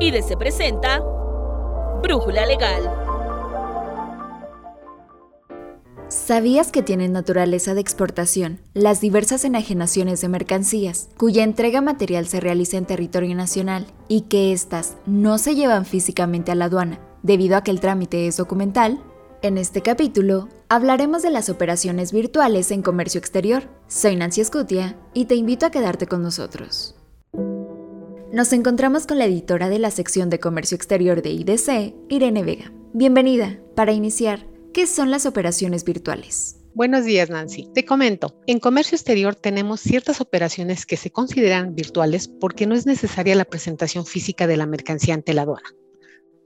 y de Se Presenta Brújula Legal. ¿Sabías que tienen naturaleza de exportación las diversas enajenaciones de mercancías, cuya entrega material se realiza en territorio nacional y que éstas no se llevan físicamente a la aduana, debido a que el trámite es documental? En este capítulo hablaremos de las operaciones virtuales en comercio exterior. Soy Nancy Escutia y te invito a quedarte con nosotros. Nos encontramos con la editora de la sección de Comercio Exterior de IDC, Irene Vega. Bienvenida. Para iniciar, ¿qué son las operaciones virtuales? Buenos días, Nancy. Te comento, en comercio exterior tenemos ciertas operaciones que se consideran virtuales porque no es necesaria la presentación física de la mercancía ante la aduana.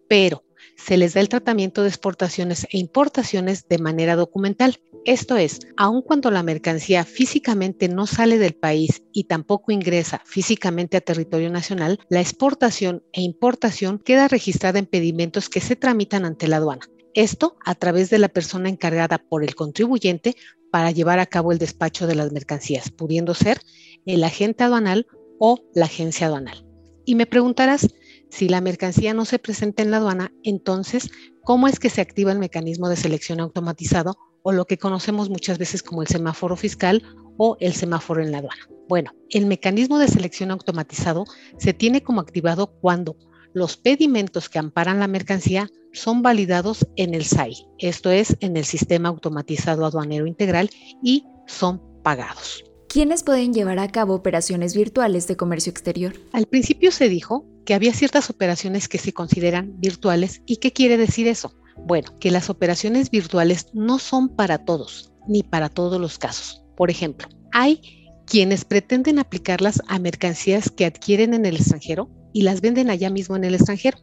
Pero se les da el tratamiento de exportaciones e importaciones de manera documental. Esto es, aun cuando la mercancía físicamente no sale del país y tampoco ingresa físicamente a territorio nacional, la exportación e importación queda registrada en pedimentos que se tramitan ante la aduana. Esto a través de la persona encargada por el contribuyente para llevar a cabo el despacho de las mercancías, pudiendo ser el agente aduanal o la agencia aduanal. Y me preguntarás, si la mercancía no se presenta en la aduana, entonces, ¿cómo es que se activa el mecanismo de selección automatizado o lo que conocemos muchas veces como el semáforo fiscal o el semáforo en la aduana? Bueno, el mecanismo de selección automatizado se tiene como activado cuando los pedimentos que amparan la mercancía son validados en el SAI, esto es, en el Sistema Automatizado Aduanero Integral, y son pagados. ¿Quiénes pueden llevar a cabo operaciones virtuales de comercio exterior? Al principio se dijo que había ciertas operaciones que se consideran virtuales. ¿Y qué quiere decir eso? Bueno, que las operaciones virtuales no son para todos, ni para todos los casos. Por ejemplo, hay quienes pretenden aplicarlas a mercancías que adquieren en el extranjero y las venden allá mismo en el extranjero.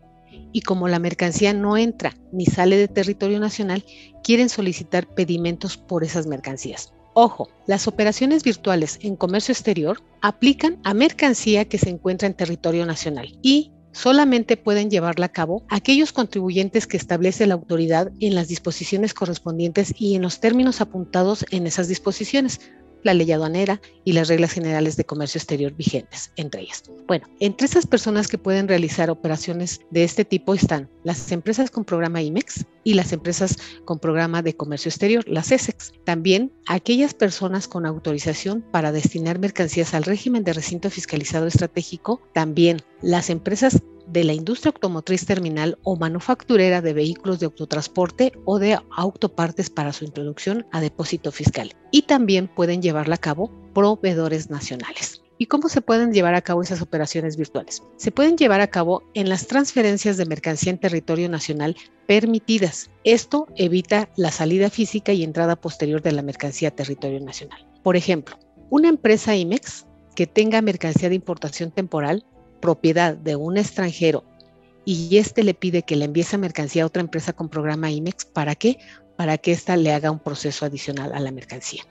Y como la mercancía no entra ni sale de territorio nacional, quieren solicitar pedimentos por esas mercancías. Ojo, las operaciones virtuales en comercio exterior aplican a mercancía que se encuentra en territorio nacional y solamente pueden llevarla a cabo aquellos contribuyentes que establece la autoridad en las disposiciones correspondientes y en los términos apuntados en esas disposiciones, la ley aduanera y las reglas generales de comercio exterior vigentes, entre ellas. Bueno, entre esas personas que pueden realizar operaciones de este tipo están las empresas con programa IMEX y las empresas con programa de comercio exterior, las ESEX. También aquellas personas con autorización para destinar mercancías al régimen de recinto fiscalizado estratégico, también las empresas de la industria automotriz terminal o manufacturera de vehículos de autotransporte o de autopartes para su introducción a depósito fiscal. Y también pueden llevarla a cabo proveedores nacionales. ¿Y cómo se pueden llevar a cabo esas operaciones virtuales? Se pueden llevar a cabo en las transferencias de mercancía en territorio nacional permitidas. Esto evita la salida física y entrada posterior de la mercancía a territorio nacional. Por ejemplo, una empresa IMEX que tenga mercancía de importación temporal propiedad de un extranjero y éste le pide que le envíe esa mercancía a otra empresa con programa IMEX, ¿para qué? Para que ésta le haga un proceso adicional a la mercancía.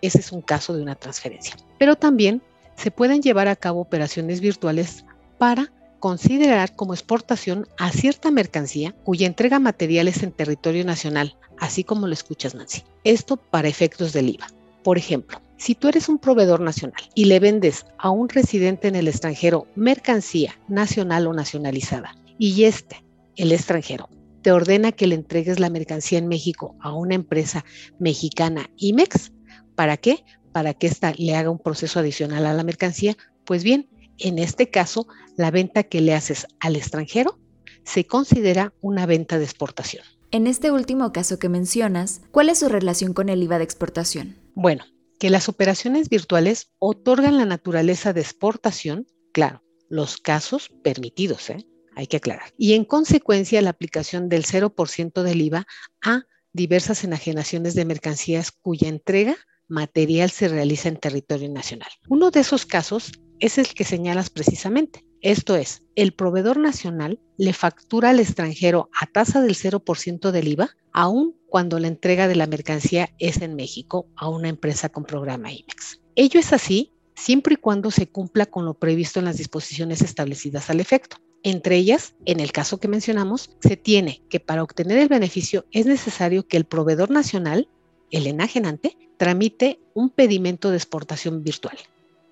Ese es un caso de una transferencia. Pero también se pueden llevar a cabo operaciones virtuales para considerar como exportación a cierta mercancía cuya entrega material es en territorio nacional, así como lo escuchas Nancy. Esto para efectos del IVA. Por ejemplo, si tú eres un proveedor nacional y le vendes a un residente en el extranjero mercancía nacional o nacionalizada y este, el extranjero, te ordena que le entregues la mercancía en México a una empresa mexicana IMEX, ¿para qué? Para que ésta le haga un proceso adicional a la mercancía. Pues bien, en este caso, la venta que le haces al extranjero se considera una venta de exportación. En este último caso que mencionas, ¿cuál es su relación con el IVA de exportación? Bueno, que las operaciones virtuales otorgan la naturaleza de exportación, claro, los casos permitidos, ¿eh? hay que aclarar, y en consecuencia la aplicación del 0% del IVA a diversas enajenaciones de mercancías cuya entrega material se realiza en territorio nacional. Uno de esos casos es el que señalas precisamente. Esto es, el proveedor nacional le factura al extranjero a tasa del 0% del IVA, aún cuando la entrega de la mercancía es en México a una empresa con programa IMEX. Ello es así siempre y cuando se cumpla con lo previsto en las disposiciones establecidas al efecto. Entre ellas, en el caso que mencionamos, se tiene que para obtener el beneficio es necesario que el proveedor nacional, el enajenante, tramite un pedimento de exportación virtual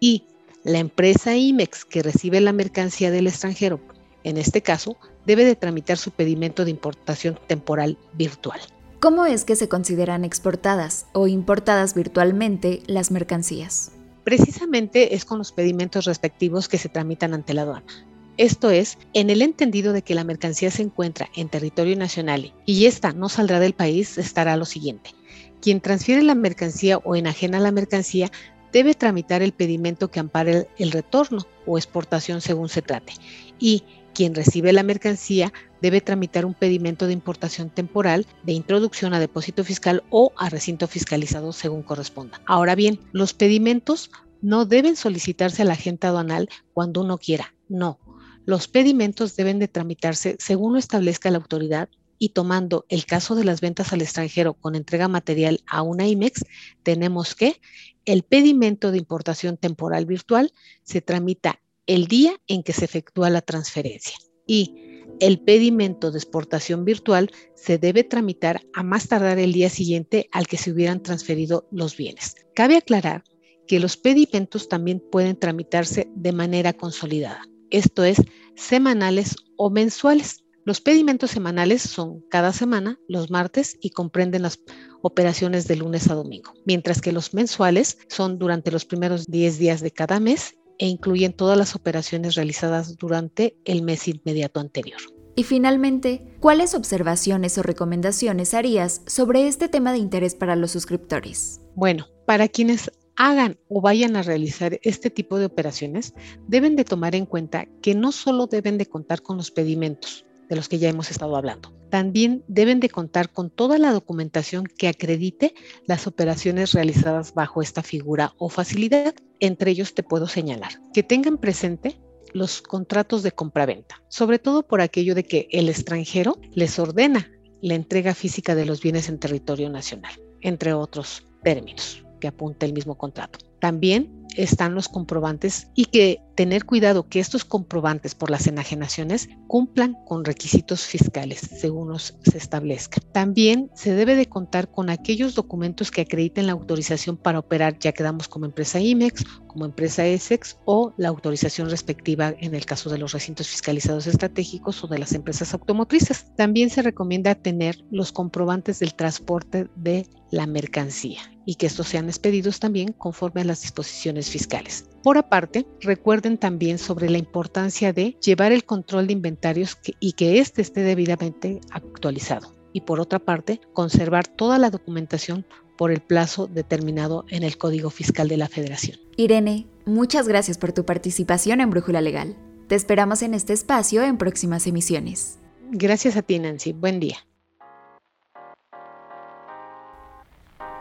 y la empresa IMEX que recibe la mercancía del extranjero en este caso, debe de tramitar su pedimento de importación temporal virtual. ¿Cómo es que se consideran exportadas o importadas virtualmente las mercancías? Precisamente es con los pedimentos respectivos que se tramitan ante la aduana. Esto es, en el entendido de que la mercancía se encuentra en territorio nacional y ésta no saldrá del país, estará lo siguiente. Quien transfiere la mercancía o enajena la mercancía debe tramitar el pedimento que ampare el retorno o exportación según se trate. Y quien recibe la mercancía debe tramitar un pedimento de importación temporal de introducción a depósito fiscal o a recinto fiscalizado según corresponda. Ahora bien, los pedimentos no deben solicitarse a la agente aduanal cuando uno quiera, no. Los pedimentos deben de tramitarse según lo establezca la autoridad y tomando el caso de las ventas al extranjero con entrega material a una IMEX, tenemos que el pedimento de importación temporal virtual se tramita el día en que se efectúa la transferencia y el pedimento de exportación virtual se debe tramitar a más tardar el día siguiente al que se hubieran transferido los bienes. Cabe aclarar que los pedimentos también pueden tramitarse de manera consolidada, esto es, semanales o mensuales. Los pedimentos semanales son cada semana, los martes, y comprenden las operaciones de lunes a domingo, mientras que los mensuales son durante los primeros 10 días de cada mes e incluyen todas las operaciones realizadas durante el mes inmediato anterior. Y finalmente, ¿cuáles observaciones o recomendaciones harías sobre este tema de interés para los suscriptores? Bueno, para quienes hagan o vayan a realizar este tipo de operaciones, deben de tomar en cuenta que no solo deben de contar con los pedimentos, de los que ya hemos estado hablando. También deben de contar con toda la documentación que acredite las operaciones realizadas bajo esta figura o facilidad. Entre ellos te puedo señalar que tengan presente los contratos de compraventa, sobre todo por aquello de que el extranjero les ordena la entrega física de los bienes en territorio nacional, entre otros términos que apunta el mismo contrato. También están los comprobantes y que tener cuidado que estos comprobantes por las enajenaciones cumplan con requisitos fiscales según los se establezca. También se debe de contar con aquellos documentos que acrediten la autorización para operar, ya quedamos como empresa IMEX, como empresa ESEX o la autorización respectiva en el caso de los recintos fiscalizados estratégicos o de las empresas automotrices. También se recomienda tener los comprobantes del transporte de la mercancía y que estos sean expedidos también conforme a las disposiciones fiscales. Por aparte, recuerden también sobre la importancia de llevar el control de inventarios y que éste esté debidamente actualizado. Y por otra parte, conservar toda la documentación por el plazo determinado en el Código Fiscal de la Federación. Irene, muchas gracias por tu participación en Brújula Legal. Te esperamos en este espacio en próximas emisiones. Gracias a ti, Nancy. Buen día.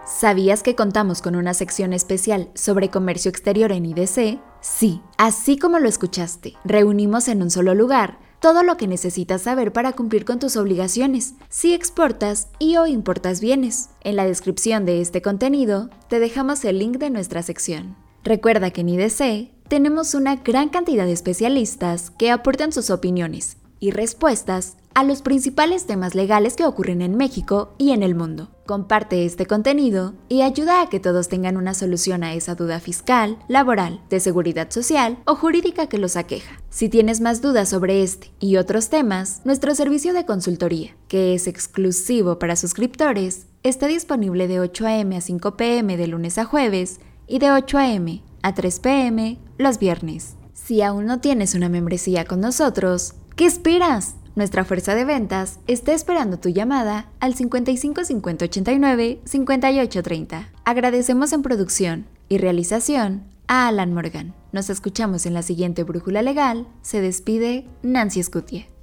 ¿Sabías que contamos con una sección especial sobre comercio exterior en IDC? Sí, así como lo escuchaste, reunimos en un solo lugar todo lo que necesitas saber para cumplir con tus obligaciones si exportas y o importas bienes. En la descripción de este contenido te dejamos el link de nuestra sección. Recuerda que en IDC tenemos una gran cantidad de especialistas que aportan sus opiniones y respuestas a los principales temas legales que ocurren en México y en el mundo. Comparte este contenido y ayuda a que todos tengan una solución a esa duda fiscal, laboral, de seguridad social o jurídica que los aqueja. Si tienes más dudas sobre este y otros temas, nuestro servicio de consultoría, que es exclusivo para suscriptores, está disponible de 8 a.m. a 5 p.m. de lunes a jueves y de 8 a.m. a 3 p.m. los viernes. Si aún no tienes una membresía con nosotros, ¿qué esperas? Nuestra fuerza de ventas está esperando tu llamada al 55 50 89 58 30. Agradecemos en producción y realización a Alan Morgan. Nos escuchamos en la siguiente Brújula Legal. Se despide Nancy Scutie.